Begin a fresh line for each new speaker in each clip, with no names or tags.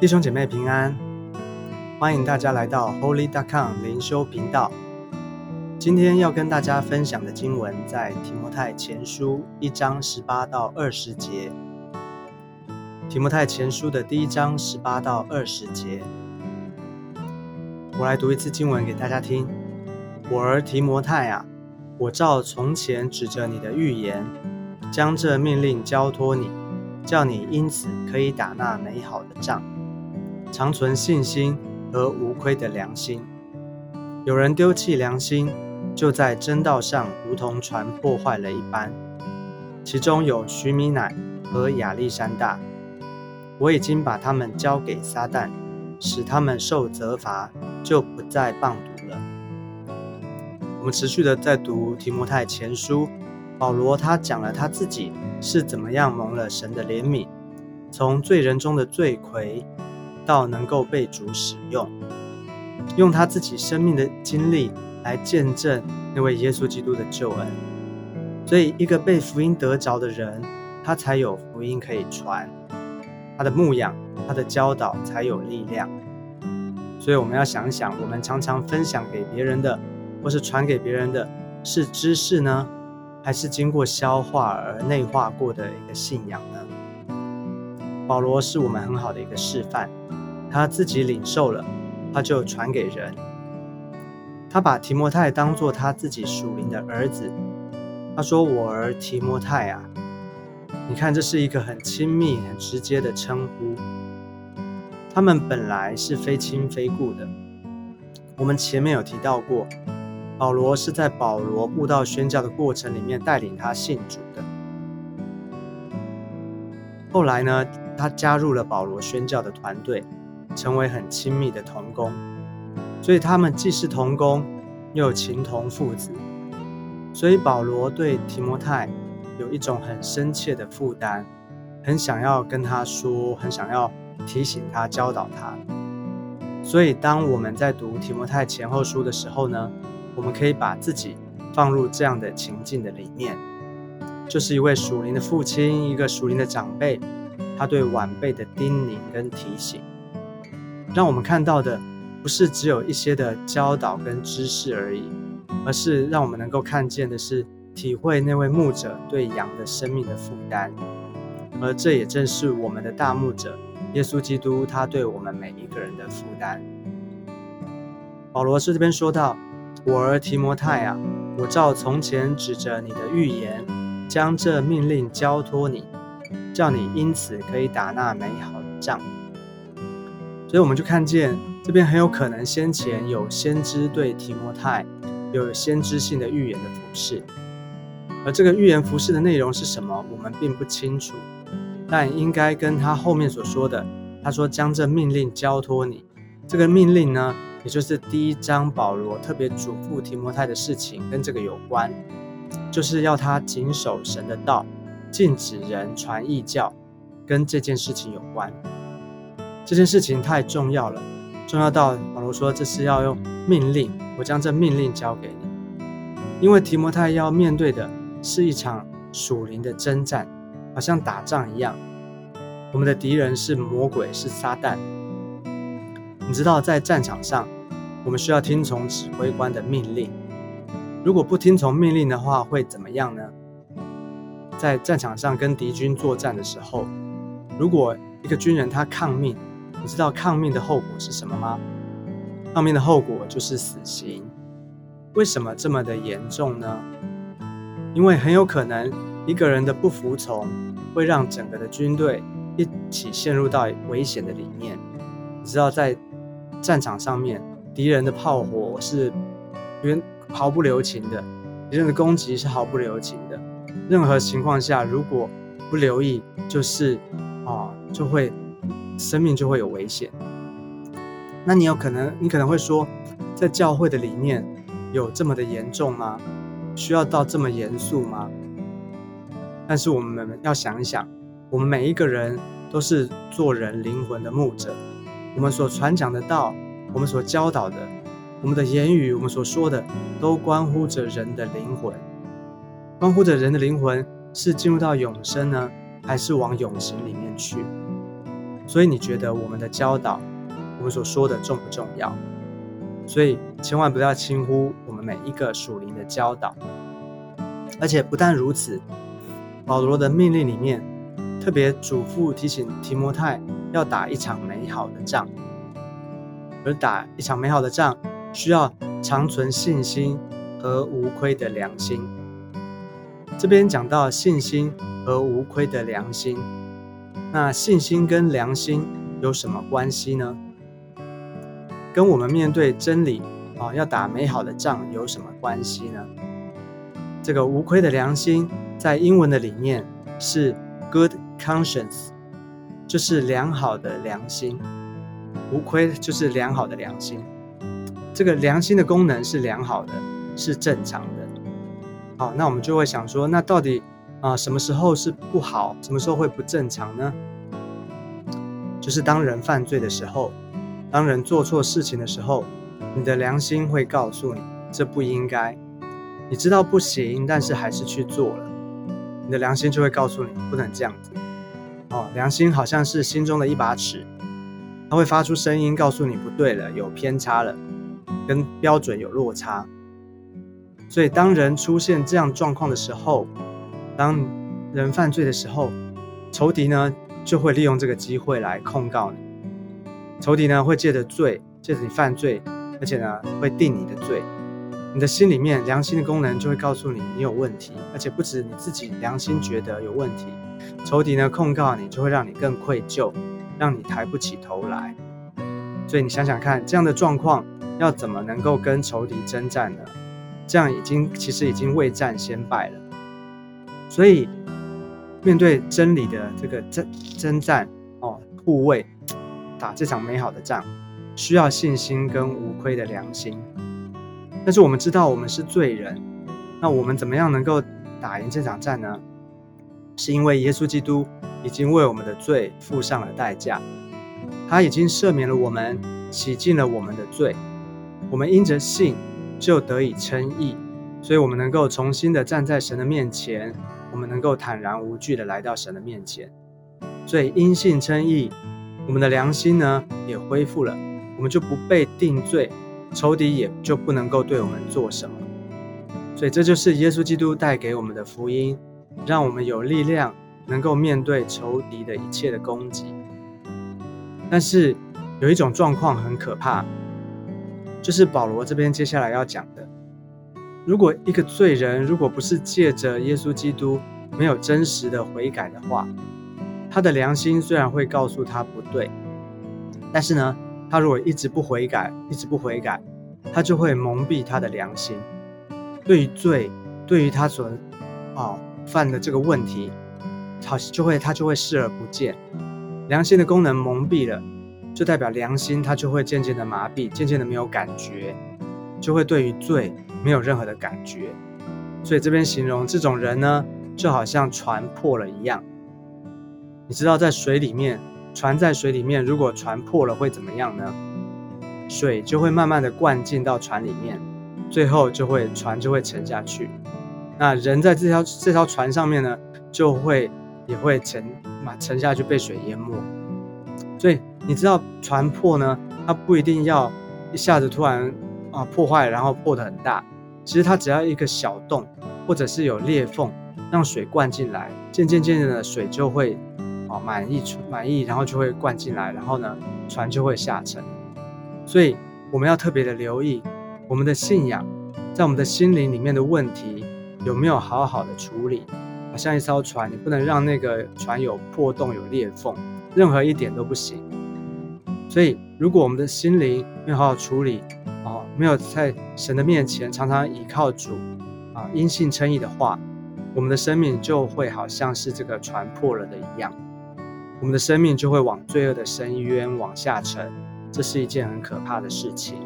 弟兄姐妹平安，欢迎大家来到 Holy.com 灵修频道。今天要跟大家分享的经文在提摩太前书一章十八到二十节。提摩太前书的第一章十八到二十节，我来读一次经文给大家听。我儿提摩太啊，我照从前指着你的预言，将这命令交托你，叫你因此可以打那美好的仗。常存信心和无亏的良心。有人丢弃良心，就在真道上如同船破坏了一般。其中有徐米乃和亚历山大，我已经把他们交给撒旦，使他们受责罚，就不再棒读了。我们持续的在读提摩太前书，保罗他讲了他自己是怎么样蒙了神的怜悯，从罪人中的罪魁。到能够被主使用，用他自己生命的经历来见证那位耶稣基督的救恩，所以一个被福音得着的人，他才有福音可以传，他的牧养、他的教导才有力量。所以我们要想想，我们常常分享给别人的，或是传给别人的，是知识呢，还是经过消化而内化过的一个信仰呢？保罗是我们很好的一个示范。他自己领受了，他就传给人。他把提摩太当做他自己属灵的儿子。他说：“我儿提摩太啊，你看，这是一个很亲密、很直接的称呼。他们本来是非亲非故的。我们前面有提到过，保罗是在保罗布道宣教的过程里面带领他信主的。后来呢，他加入了保罗宣教的团队。”成为很亲密的同工，所以他们既是同工，又情同父子。所以保罗对提摩太有一种很深切的负担，很想要跟他说，很想要提醒他、教导他。所以当我们在读提摩太前后书的时候呢，我们可以把自己放入这样的情境的里面，就是一位属灵的父亲，一个属灵的长辈，他对晚辈的叮咛跟提醒。让我们看到的不是只有一些的教导跟知识而已，而是让我们能够看见的是体会那位牧者对羊的生命的负担，而这也正是我们的大牧者耶稣基督他对我们每一个人的负担。保罗是这边说到：“我儿提摩太啊，我照从前指着你的预言，将这命令交托你，叫你因此可以打那美好的仗。”所以我们就看见这边很有可能先前有先知对提摩太有先知性的预言的服饰，而这个预言服饰的内容是什么，我们并不清楚，但应该跟他后面所说的，他说将这命令交托你，这个命令呢，也就是第一章保罗特别嘱咐提摩太的事情，跟这个有关，就是要他谨守神的道，禁止人传异教，跟这件事情有关。这件事情太重要了，重要到保罗说这是要用命令，我将这命令交给你，因为提摩太要面对的是一场属灵的征战，好像打仗一样。我们的敌人是魔鬼，是撒旦。你知道，在战场上，我们需要听从指挥官的命令。如果不听从命令的话，会怎么样呢？在战场上跟敌军作战的时候，如果一个军人他抗命，你知道抗命的后果是什么吗？抗命的后果就是死刑。为什么这么的严重呢？因为很有可能一个人的不服从，会让整个的军队一起陷入到危险的里面。你知道，在战场上面，敌人的炮火是原毫不留情的，敌人的攻击是毫不留情的。任何情况下，如果不留意，就是啊，就会。生命就会有危险。那你有可能，你可能会说，在教会的里面有这么的严重吗？需要到这么严肃吗？但是我们要想一想，我们每一个人都是做人灵魂的牧者，我们所传讲的道，我们所教导的，我们的言语，我们所说的，都关乎着人的灵魂，关乎着人的灵魂是进入到永生呢，还是往永刑里面去？所以你觉得我们的教导，我们所说的重不重要？所以千万不要轻忽我们每一个属灵的教导。而且不但如此，保罗的命令里面特别嘱咐提醒提摩太要打一场美好的仗，而打一场美好的仗需要长存信心和无亏的良心。这边讲到信心和无亏的良心，那信心跟良心有什么关系呢？跟我们面对真理啊，要打美好的仗有什么关系呢？这个无愧的良心，在英文的里面是 good conscience，就是良好的良心。无愧就是良好的良心。这个良心的功能是良好的，是正常的。好，那我们就会想说，那到底啊什么时候是不好，什么时候会不正常呢？就是当人犯罪的时候，当人做错事情的时候，你的良心会告诉你，这不应该。你知道不行，但是还是去做了，你的良心就会告诉你不能这样子。哦，良心好像是心中的一把尺，它会发出声音告诉你不对了，有偏差了，跟标准有落差。所以当人出现这样状况的时候，当人犯罪的时候，仇敌呢就会利用这个机会来控告你。仇敌呢会借着罪，借着你犯罪，而且呢会定你的罪。你的心里面良心的功能就会告诉你你有问题，而且不止你自己良心觉得有问题，仇敌呢控告你就会让你更愧疚，让你抬不起头来。所以你想想看，这样的状况要怎么能够跟仇敌征战呢？这样已经其实已经未战先败了。所以面对真理的这个征征战哦，护卫打这场美好的仗，需要信心跟无愧的良心。但是我们知道我们是罪人，那我们怎么样能够打赢这场战呢？是因为耶稣基督已经为我们的罪付上了代价，他已经赦免了我们，洗净了我们的罪，我们因着信就得以称义，所以我们能够重新的站在神的面前，我们能够坦然无惧的来到神的面前。所以因信称义，我们的良心呢也恢复了，我们就不被定罪。仇敌也就不能够对我们做什么，所以这就是耶稣基督带给我们的福音，让我们有力量能够面对仇敌的一切的攻击。但是有一种状况很可怕，就是保罗这边接下来要讲的：如果一个罪人如果不是借着耶稣基督没有真实的悔改的话，他的良心虽然会告诉他不对，但是呢？他如果一直不悔改，一直不悔改，他就会蒙蔽他的良心。对于罪，对于他所啊犯的这个问题，好就会他就会视而不见。良心的功能蒙蔽了，就代表良心它就会渐渐的麻痹，渐渐的没有感觉，就会对于罪没有任何的感觉。所以这边形容这种人呢，就好像船破了一样。你知道在水里面。船在水里面，如果船破了会怎么样呢？水就会慢慢的灌进到船里面，最后就会船就会沉下去。那人在这条这条船上面呢，就会也会沉嘛沉下去被水淹没。所以你知道船破呢，它不一定要一下子突然啊破坏，然后破得很大。其实它只要一个小洞，或者是有裂缝，让水灌进来，渐渐渐渐的水就会。啊，满意满意，然后就会灌进来，然后呢，船就会下沉。所以我们要特别的留意我们的信仰，在我们的心灵里面的问题有没有好好的处理。好像一艘船，你不能让那个船有破洞、有裂缝，任何一点都不行。所以，如果我们的心灵没有好好处理，哦，没有在神的面前常常倚靠主，啊，因信称义的话，我们的生命就会好像是这个船破了的一样。我们的生命就会往罪恶的深渊往下沉，这是一件很可怕的事情。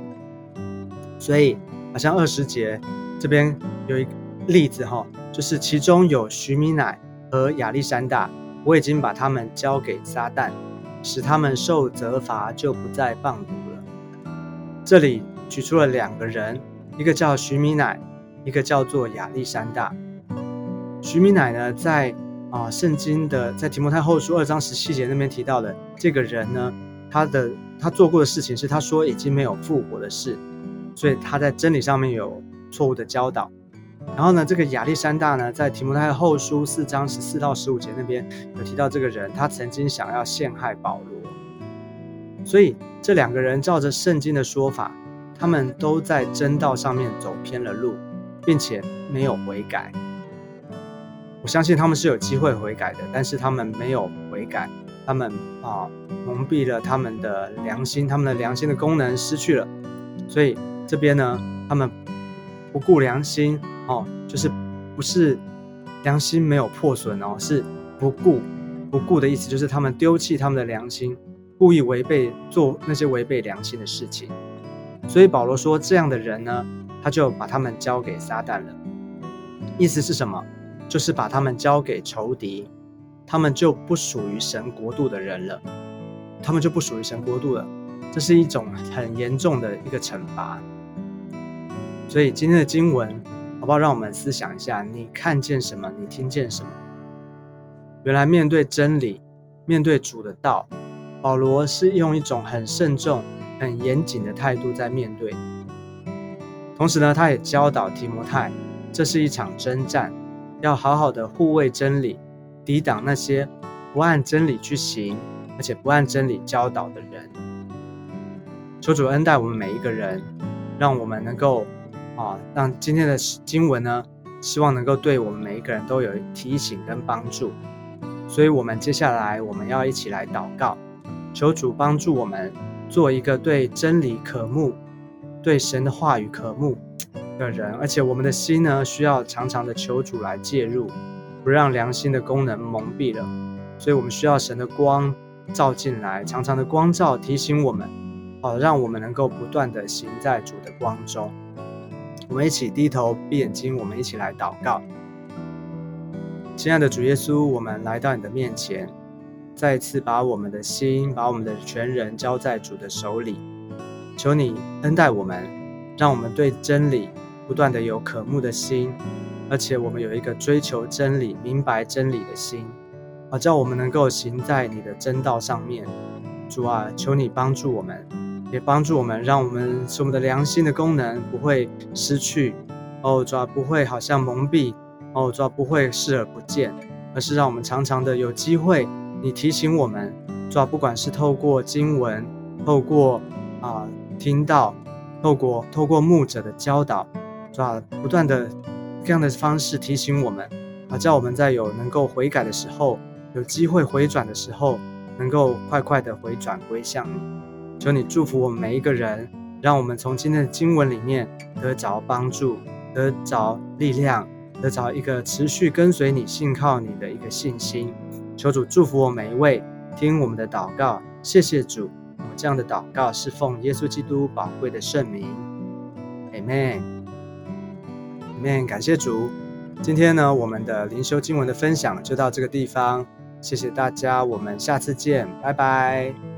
所以，好像二十节这边有一个例子哈，就是其中有徐米乃和亚历山大，我已经把他们交给撒旦，使他们受责罚，就不再谤读了。这里举出了两个人，一个叫徐米乃，一个叫做亚历山大。徐米乃呢，在啊，圣经的在提摩太后书二章十七节那边提到的这个人呢，他的他做过的事情是他说已经没有复活的事，所以他在真理上面有错误的教导。然后呢，这个亚历山大呢，在提摩太后书四章十四到十五节那边有提到这个人，他曾经想要陷害保罗。所以这两个人照着圣经的说法，他们都在真道上面走偏了路，并且没有悔改。我相信他们是有机会悔改的，但是他们没有悔改，他们啊蒙蔽了他们的良心，他们的良心的功能失去了。所以这边呢，他们不顾良心哦，就是不是良心没有破损哦，是不顾不顾的意思，就是他们丢弃他们的良心。故意违背做那些违背良心的事情，所以保罗说这样的人呢，他就把他们交给撒旦了。意思是什么？就是把他们交给仇敌，他们就不属于神国度的人了，他们就不属于神国度了。这是一种很严重的一个惩罚。所以今天的经文，好不好？让我们思想一下：你看见什么？你听见什么？原来面对真理，面对主的道。保罗是用一种很慎重、很严谨的态度在面对，同时呢，他也教导提摩太，这是一场征战，要好好的护卫真理，抵挡那些不按真理去行，而且不按真理教导的人。求主恩待我们每一个人，让我们能够啊，让今天的经文呢，希望能够对我们每一个人都有提醒跟帮助。所以，我们接下来我们要一起来祷告。求主帮助我们做一个对真理渴慕、对神的话语渴慕的人，而且我们的心呢，需要常常的求主来介入，不让良心的功能蒙蔽了。所以，我们需要神的光照进来，常常的光照提醒我们，好让我们能够不断的行在主的光中。我们一起低头闭眼睛，我们一起来祷告。亲爱的主耶稣，我们来到你的面前。再次把我们的心，把我们的全人交在主的手里，求你恩待我们，让我们对真理不断的有渴慕的心，而且我们有一个追求真理、明白真理的心，好叫我们能够行在你的真道上面。主啊，求你帮助我们，也帮助我们，让我们使我们的良心的功能不会失去，哦，主啊，不会好像蒙蔽，哦，主啊，不会视而不见，而是让我们常常的有机会。你提醒我们，主要不管是透过经文，透过啊听到，透过透过牧者的教导，主要不断的这样的方式提醒我们，啊，叫我们在有能够悔改的时候，有机会回转的时候，能够快快的回转归向你。求你祝福我们每一个人，让我们从今天的经文里面得着帮助，得着力量，得着一个持续跟随你、信靠你的一个信心。求主祝福我每一位，听我们的祷告，谢谢主。我这样的祷告是奉耶稣基督宝贵的圣名，Amen，Amen。感谢主。今天呢，我们的灵修经文的分享就到这个地方，谢谢大家，我们下次见，拜拜。